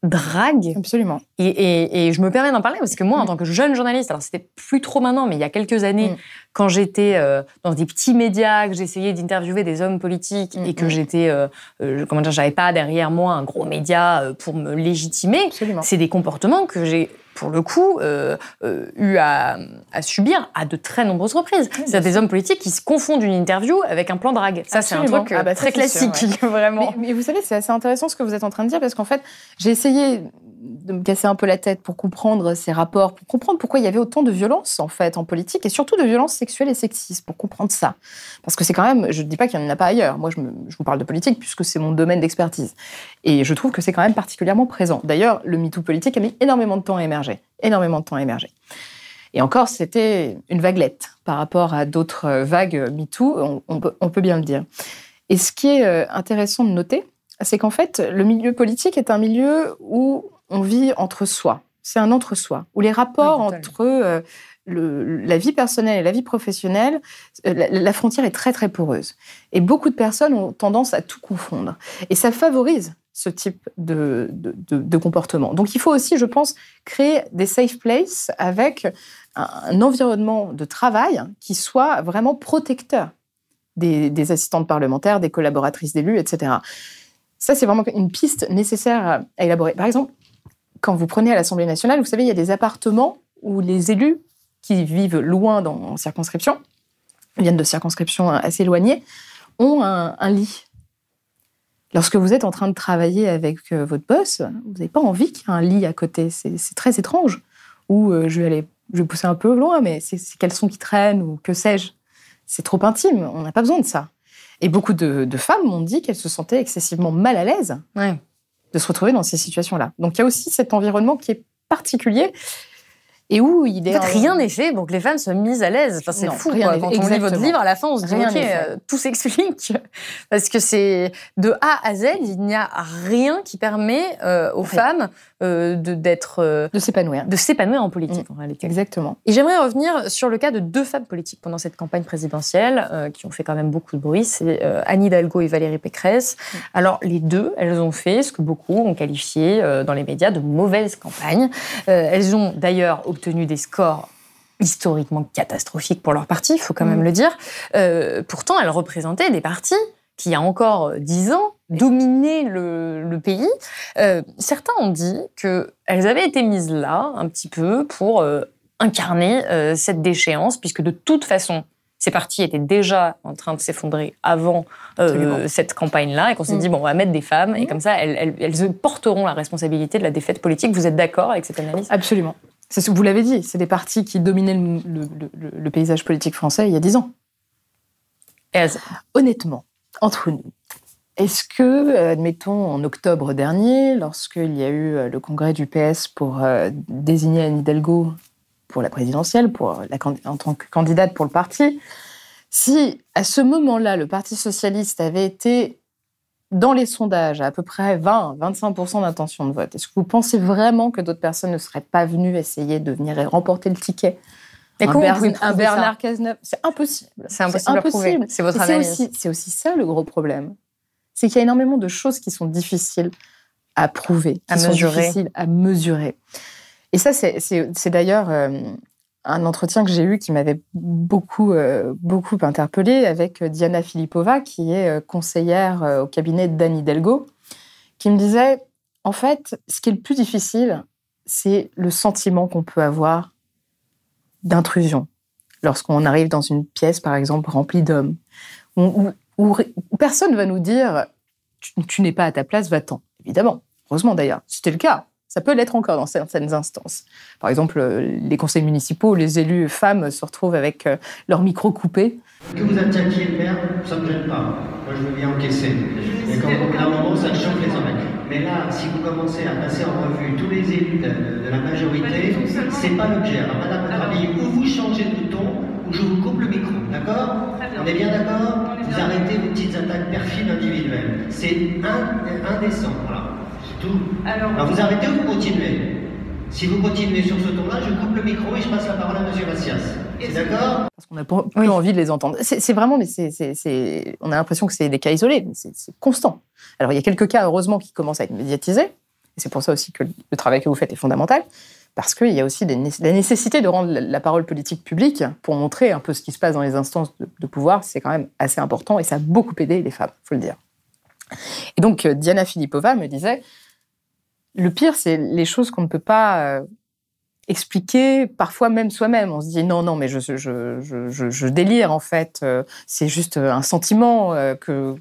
drague. Absolument. Et, je me permets d'en parler parce que moi, en mm. tant que jeune journaliste, alors c'était plus trop maintenant, mais il y a quelques années, mm. quand j'étais euh, dans des petits médias, que j'essayais d'interviewer des hommes politiques et que j'étais, euh, euh, comment dire, j'avais pas derrière moi un gros média pour me légitimer, c'est des comportements que j'ai pour le coup, euh, euh, eu à, subir à de très nombreuses reprises. c'est des hommes politiques qui se confondent une interview avec un plan drague. Ça, c'est un truc ah bah, très classique, vraiment. Mais, vous savez, c'est assez intéressant ce que vous êtes en train de dire, parce qu'en fait, j'ai essayé de me casser un peu la tête pour comprendre ces rapports, pour comprendre pourquoi il y avait autant de violence en fait en politique et surtout de violence sexuelle et sexiste, pour comprendre ça. Parce que c'est quand même, je ne dis pas qu'il n'y en a pas ailleurs. Moi, je, je vous parle de politique puisque c'est mon domaine d'expertise. Et je trouve que c'est quand même particulièrement présent. D'ailleurs, le MeToo politique a mis énormément de temps à émerger, énormément de temps à émerger. Et encore, c'était une vaguelette par rapport à d'autres vagues MeToo, on, peut, on peut bien le dire. Et ce qui est euh, intéressant de noter, c'est qu'en fait, le milieu politique est un milieu où on vit entre soi. C'est un entre-soi, où les rapports entre euh, la vie personnelle et la vie professionnelle, euh, la, frontière est très très poreuse. Et beaucoup de personnes ont tendance à tout confondre. Et ça favorise ce type de, comportement. Donc il faut aussi, je pense, créer des safe places avec un, environnement de travail qui soit vraiment protecteur des, des assistantes parlementaires, des collaboratrices d'élus, etc. Ça, c'est vraiment une piste nécessaire à élaborer. Par exemple, quand vous prenez à l'Assemblée nationale, vous savez, il y a des appartements où les élus qui vivent loin dans en circonscription, viennent de circonscriptions assez éloignées, ont un, lit. Lorsque vous êtes en train de travailler avec euh, votre boss, vous n'avez pas envie qu'il y ait un lit à côté. C'est très étrange. ou euh, je vais aller, je vais pousser un peu loin, mais c'est quels sons qui traînent ou que sais-je. C'est trop intime, on n'a pas besoin de ça. Et beaucoup de, femmes m'ont dit qu'elles se sentaient excessivement mal à l'aise de se retrouver dans ces situations-là. Donc il y a aussi cet environnement qui est particulier et où il est. En fait, rien n'est fait pour que les femmes soient mises à l'aise. Enfin, c'est fou. Quoi. Quand on lit votre livre, à la fin, on se dit ok, euh, tout s'explique parce que c'est de A à Z, il n'y a rien qui permet euh, aux femmes euh, de d'être de s'épanouir, de s'épanouir en politique mm. en réalité. Exactement. Et j'aimerais revenir sur le cas de deux femmes politiques pendant cette campagne présidentielle qui ont fait quand même beaucoup de bruit. C'est Anne Hidalgo et Valérie Pécresse. Mm. Alors les deux, elles ont fait ce que beaucoup ont qualifié dans les médias de mauvaise campagne. elles ont d'ailleurs obtenu des scores historiquement catastrophiques pour leur parti, il faut quand même mm. le dire. Euh, pourtant, elles représentaient des partis qui, il y a encore dix ans, dominaient le, pays. Euh, certains ont dit qu'elles avaient été mises là, un petit peu, pour euh, incarner cette déchéance, puisque de toute façon, ces partis étaient déjà en train de s'effondrer avant cette campagne-là, et qu'on s'est mm. dit, bon, on va mettre des femmes, et mm. comme ça, elles, elles, porteront la responsabilité de la défaite politique. Vous êtes d'accord avec cette analyse? Absolument. C'est ce que vous l'avez dit, c'est des partis qui dominaient le, paysage politique français il y a dix ans. Honnêtement, entre nous, est-ce que, admettons, en octobre dernier, lorsqu'il y a eu euh, le congrès du PS pour euh, désigner Anne Hidalgo pour la présidentielle, pour la, en tant que candidate pour le parti, si à ce moment-là, le Parti socialiste avait été dans les sondages, à, peu près 20-25% d'intention de vote, est-ce que vous pensez vraiment que d'autres personnes ne seraient pas venues essayer de venir remporter le ticket? Un, un Bernard Cazeneuve, c'est impossible. C'est impossible. C'est votre analyse. C'est aussi, ça le gros problème. C'est qu'il y a énormément de choses qui sont difficiles à prouver, à mesurer. difficiles à mesurer. Et ça, c'est d'ailleurs euh, un entretien que j'ai eu qui m'avait beaucoup, euh, beaucoup interpellée avec Diana Filipova, qui est euh, conseillère euh, au cabinet d'Anne Hidalgo, qui me disait, en fait, ce qui est le plus difficile, c'est le sentiment qu'on peut avoir d'intrusion lorsqu'on arrive dans une pièce, par exemple, remplie d'hommes, où, personne ne va nous dire, tu, tu n'es pas à ta place, va-t'en. Évidemment, heureusement d'ailleurs, c'était le cas. Ça peut l'être encore dans certaines instances. Par exemple, euh, les conseils municipaux, les élus femmes se retrouvent avec euh, leur micro coupé. Que vous attaquiez le maire, ça ne me gêne pas. Moi, je veux bien encaisser. Et quand d'un moment, ça chauffe les oreilles. Mais là, si vous commencez à passer en revue tous les élus de, la majorité, c'est pas l'objet. Alors, Madame Rabi, ou vous changez de ton, ou je vous coupe le micro. D'accord On est bien d'accord Vous arrêtez vos petites attaques perfides individuelles. C'est indécent. Voilà. Alors, vous arrêtez ou vous continuez? Si vous continuez sur ce ton-là, je coupe le micro et je passe la parole à M. Massias. C'est d'accord? Parce qu'on n'a pas envie de les entendre. C'est vraiment, mais c'est, on a l'impression que c'est des cas isolés, c'est constant. Alors, il y a quelques cas, heureusement, qui commencent à être médiatisés. Et c'est pour ça aussi que le travail que vous faites est fondamental. Parce qu'il y a aussi la nécessité de rendre la, parole politique publique pour montrer un peu ce qui se passe dans les instances de, de pouvoir. C'est quand même assez important et ça a beaucoup aidé les femmes, il faut le dire. Et donc, euh, Diana Filipova me disait le pire, c'est les choses qu'on ne peut pas euh, expliquer, parfois même soi-même. On se dit non, non, mais je, délire en fait. Euh, c'est juste un sentiment euh, que,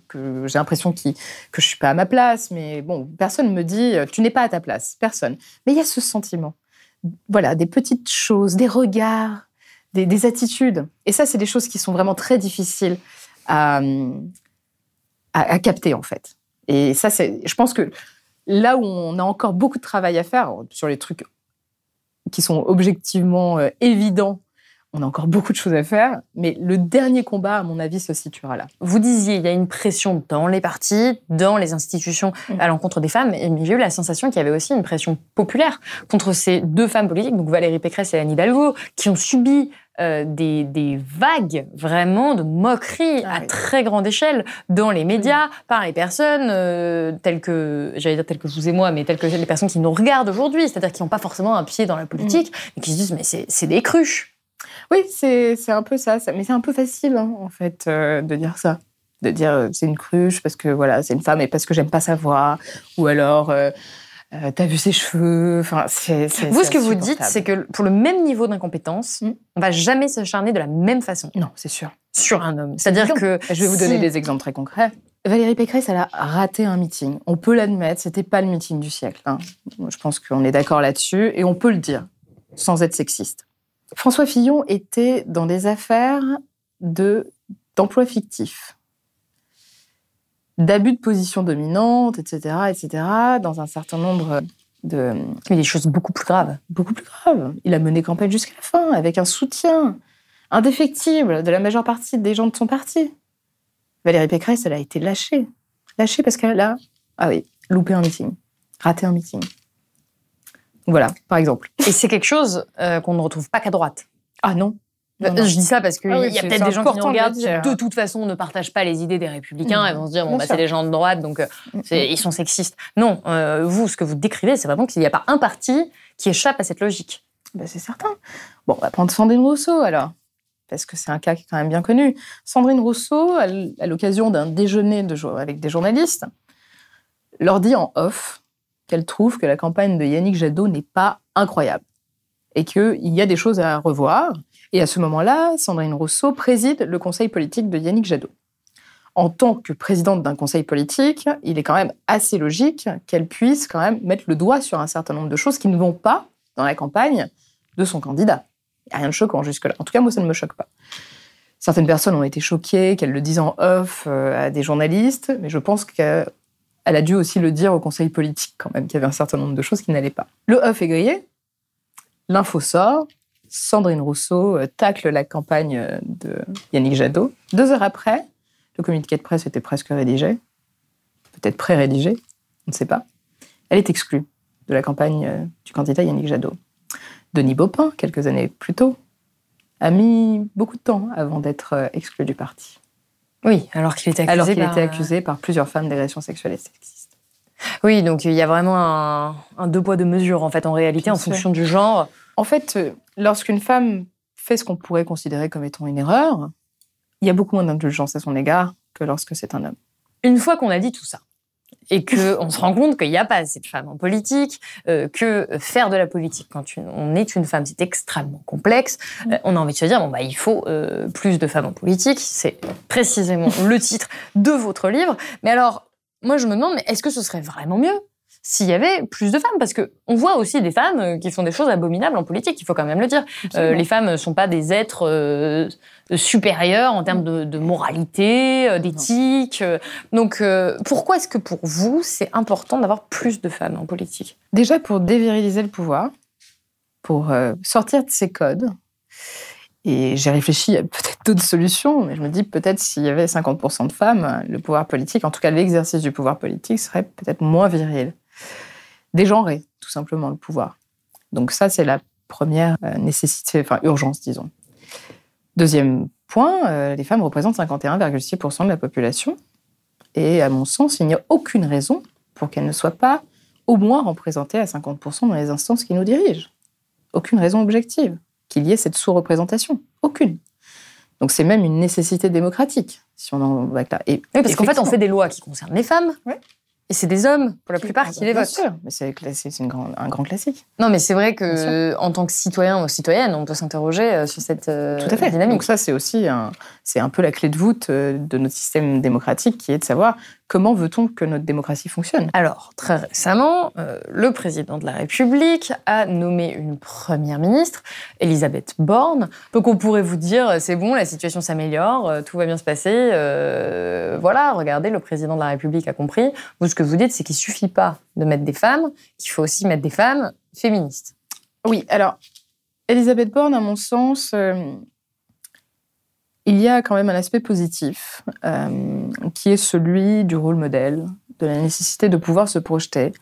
j'ai l'impression que je suis pas à ma place. Mais bon, personne me dit tu n'es pas à ta place. Personne. Mais il y a ce sentiment. Voilà, des petites choses, des regards, des, attitudes. Et ça, c'est des choses qui sont vraiment très difficiles à, à capter en fait. Et ça, je pense que Là où on a encore beaucoup de travail à faire sur les trucs qui sont objectivement euh, évidents, on a encore beaucoup de choses à faire, mais le dernier combat, à mon avis, se situera là. Vous disiez, il y a une pression dans les partis, dans les institutions mm. à l'encontre des femmes, mais j'ai eu la sensation qu'il y avait aussi une pression populaire contre ces deux femmes politiques, donc Valérie Pécresse et Anne Hidalgo, qui ont subi euh, des, vagues vraiment de moqueries ah à très grande échelle dans les médias par les personnes euh, telles que, j'allais dire telles que vous et moi, mais telles que les personnes qui nous regardent aujourd'hui, c'est-à-dire qui n'ont pas forcément un pied dans la politique, mm. mais qui se disent mais c'est des cruches. Oui, c'est un peu ça, mais c'est un peu facile hein, en fait euh, de dire ça de dire c'est une cruche parce que voilà c'est une femme et parce que j'aime pas sa voix ou alors euh, t'as vu ses cheveux. Enfin, c'est, vous, ce que vous dites, c'est que pour le même niveau d'incompétence, mm. on va jamais s'acharner de la même façon. Non, c'est sûr. Sur un homme. C'est-à-dire que. Je vais vous donner des exemples très concrets. Valérie Pécresse, elle a raté un meeting. On peut l'admettre, c'était pas le meeting du siècle. Hein. Je pense qu'on est d'accord là-dessus et on peut le dire. sans être sexiste. François Fillon était dans des affaires de d'emploi fictif, d'abus de position dominante, etc., etc., dans un certain nombre de... Mais des choses beaucoup plus graves. Beaucoup plus graves. Il a mené campagne jusqu'à la fin, avec un soutien indéfectible de la majeure partie des gens de son parti. Valérie Pécresse, elle a été lâchée. Lâchée parce qu'elle a, ah oui, loupé un meeting, raté un meeting. Voilà, par exemple. Et c'est quelque chose euh, qu'on ne retrouve pas qu'à droite. Ah non. Euh, Je dis ça parce qu'il Ah oui, y a peut-être des gens qui nous regardent qui, de toute façon, ne partagent pas les idées des républicains Mm. et vont se dire, bon, bah, c'est des gens de droite, donc euh, c'est- ils sont sexistes. Non, euh, vous, ce que vous décrivez, c'est vraiment qu'il n'y a pas un parti qui échappe à cette logique. Ben, c'est certain. Bon, on va prendre Sandrine Rousseau alors, parce que c'est un cas qui est quand même bien connu. Sandrine Rousseau, à l'occasion d'un déjeuner de avec des journalistes, leur dit en off qu'elle trouve que la campagne de Yannick Jadot n'est pas incroyable et qu'il y a des choses à revoir. Et à ce moment-là, Sandrine Rousseau préside le conseil politique de Yannick Jadot. En tant que présidente d'un conseil politique, il est quand même assez logique qu'elle puisse quand même mettre le doigt sur un certain nombre de choses qui ne vont pas dans la campagne de son candidat. Il n'y a rien de choquant jusque-là. En tout cas, moi, ça ne me choque pas. Certaines personnes ont été choquées qu'elle le dise en off euh, à des journalistes, mais je pense qu'elle a dû aussi le dire au conseil politique quand même, qu'il y avait un certain nombre de choses qui n'allaient pas. Le off est grillé, l'info sort, Sandrine Rousseau euh, tacle la campagne euh, de Yannick Jadot. Deux heures après, le communiqué de presse était presque rédigé, peut-être pré-rédigé, on ne sait pas. Elle est exclue de la campagne euh, du candidat Yannick Jadot. Denis Baupin, quelques années plus tôt, a mis beaucoup de temps avant d'être exclu du parti. Oui, alors qu'il était accusé Alors qu'il par, était accusé par plusieurs femmes d'agression sexuelle et sexiste. Oui, donc il y a vraiment un, un deux poids deux mesures en fait en réalité en fonction du genre. En fait, euh, lorsqu'une femme fait ce qu'on pourrait considérer comme étant une erreur, il y a beaucoup moins d'indulgence à son égard que lorsque c'est un homme. Une fois qu'on a dit tout ça et que on se rend compte qu'il n'y a pas assez de femmes en politique, euh, que faire de la politique quand on est une femme c'est extrêmement complexe, euh, on a envie de se dire bon bah il faut euh, plus de femmes en politique, c'est précisément le titre de votre livre. Mais alors moi je me demande mais est-ce que ce serait vraiment mieux s'il y avait plus de femmes, parce que on voit aussi des femmes euh, qui font des choses abominables en politique, il faut quand même le dire. Euh, les femmes ne sont pas des êtres euh, supérieurs en termes de, de moralité, d'éthique. Donc, euh, pourquoi est-ce que pour vous, c'est important d'avoir plus de femmes en politique? Déjà pour déviriliser le pouvoir, pour sortir de ces codes. Et j'ai réfléchi à peut-être d'autres solutions, mais je me dis peut-être s'il y avait 50% de femmes, le pouvoir politique, en tout cas l'exercice du pouvoir politique, serait peut-être moins viril. Dégenrer, tout simplement, le pouvoir. Donc ça, c'est la première euh, nécessité, enfin urgence, disons. Deuxième point, euh, les femmes représentent 51,6% de la population. Et à mon sens, il n'y a aucune raison pour qu'elles ne soient pas au moins représentées à 50% dans les instances qui nous dirigent. Aucune raison objective qu'il y ait cette sous-représentation. Aucune. Donc c'est même une nécessité démocratique, si on en va là. Et Oui, parce qu'en fait, on fait des lois qui concernent les femmes, et c'est des hommes, pour la plupart, qui les Bien votent. sûr, mais c'est un grand classique. Non, mais c'est vrai Bien que en tant que citoyen ou citoyenne, on peut s'interroger euh, sur cette euh, Tout à fait. dynamique. Donc ça, c'est aussi un, un peu la clé de voûte euh, de notre système démocratique, qui est de savoir comment veut-on que notre démocratie fonctionne? Alors, très récemment, euh, le président de la République a nommé une première ministre, Elisabeth Borne. Donc, on pourrait vous dire, euh, c'est bon, la situation s'améliore, euh, tout va bien se passer. euh, voilà, regardez, le président de la République a compris. Vous, ce que vous dites, c'est qu'il suffit pas de mettre des femmes, qu'il faut aussi mettre des femmes féministes. Oui, alors, Elisabeth Borne, à mon sens, euh, il y a quand même un aspect positif, euh, qui est celui du rôle modèle, de la nécessité de pouvoir se projeter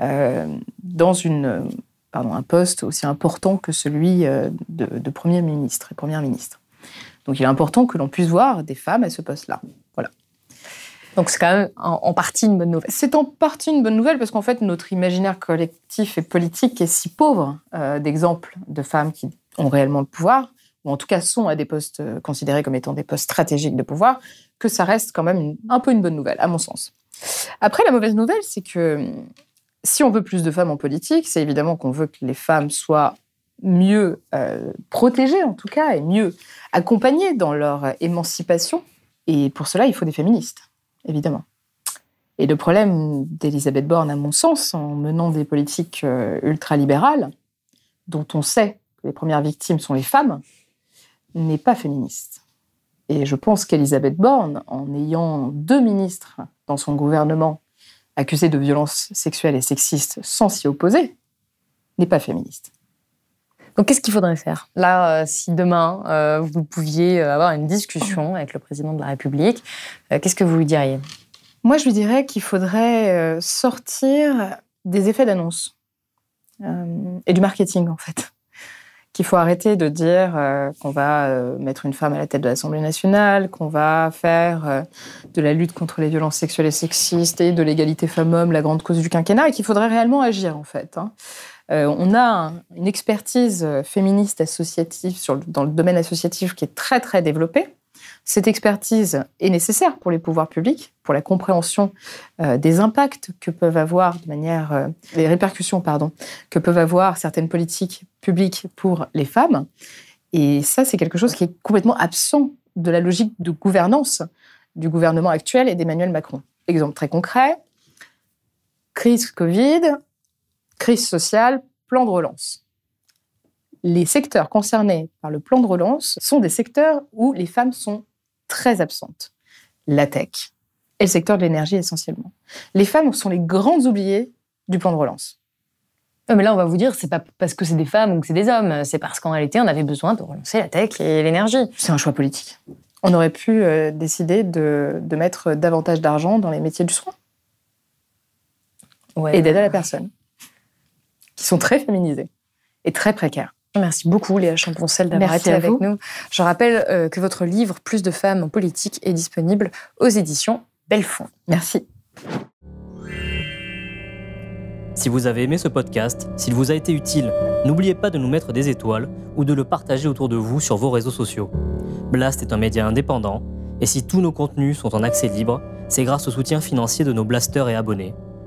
euh, dans une, pardon, un poste aussi important que celui euh, de, de Premier ministre et Première ministre. Donc il est important que l'on puisse voir des femmes à ce poste-là. Voilà. Donc c'est quand même en, en partie une bonne nouvelle. C'est en partie une bonne nouvelle parce qu'en fait notre imaginaire collectif et politique est si pauvre euh, d'exemples de femmes qui ont réellement le pouvoir, ou en tout cas sont à des postes euh, considérés comme étant des postes stratégiques de pouvoir, que ça reste quand même un peu une bonne nouvelle, à mon sens. Après, la mauvaise nouvelle, c'est que hum, si on veut plus de femmes en politique, c'est évidemment qu'on veut que les femmes soient mieux euh, protégées, en tout cas, et mieux accompagnées dans leur euh, émancipation. Et pour cela, il faut des féministes, évidemment. Et le problème d'Elisabeth Borne, à mon sens, en menant des politiques euh, ultralibérales, dont on sait que les premières victimes sont les femmes, n'est pas féministe. Et je pense qu'Elisabeth Borne, en ayant deux ministres dans son gouvernement accusés de violences sexuelles et sexistes sans s'y opposer, n'est pas féministe. Donc, qu'est-ce qu'il faudrait faire? Là, euh, si demain, euh, vous pouviez euh, avoir une discussion avec le président de la République, qu'est-ce que vous lui diriez? Moi, je lui dirais qu'il faudrait sortir des effets d'annonce et du marketing, en fait. Qu'il faut arrêter de dire qu'on va mettre une femme à la tête de l'Assemblée nationale, qu'on va faire de la lutte contre les violences sexuelles et sexistes et de l'égalité femmes-hommes la grande cause du quinquennat, et qu'il faudrait réellement agir, en fait. Hein. Euh, on a une expertise euh, féministe associative dans le domaine associatif qui est très très développée. Cette expertise est nécessaire pour les pouvoirs publics, pour la compréhension euh, des impacts que peuvent avoir de manière, les répercussions pardon, que peuvent avoir certaines politiques publiques pour les femmes. Et ça, c'est quelque chose qui est complètement absent de la logique de gouvernance du gouvernement actuel et d'Emmanuel Macron. Exemple très concret, crise Covid, crise sociale, plan de relance. Les secteurs concernés par le plan de relance sont des secteurs où les femmes sont très absentes. La tech et le secteur de l'énergie essentiellement. Les femmes sont les grandes oubliées du plan de relance. mais là, on va vous dire, c'est pas parce que c'est des femmes ou que c'est des hommes, c'est parce qu'en réalité, on avait besoin de relancer la tech et l'énergie. C'est un choix politique. On aurait pu euh, décider de, mettre davantage d'argent dans les métiers du soin et d'aider la personne qui sont très féminisées et très précaires. Merci beaucoup Léa Champoncel d'avoir été avec nous. Je rappelle euh, que votre livre Plus de femmes en politique est disponible aux éditions Belfond. Merci. Si vous avez aimé ce podcast, s'il vous a été utile, n'oubliez pas de nous mettre des étoiles ou de le partager autour de vous sur vos réseaux sociaux. Blast est un média indépendant, et si tous nos contenus sont en accès libre, c'est grâce au soutien financier de nos blasters et abonnés.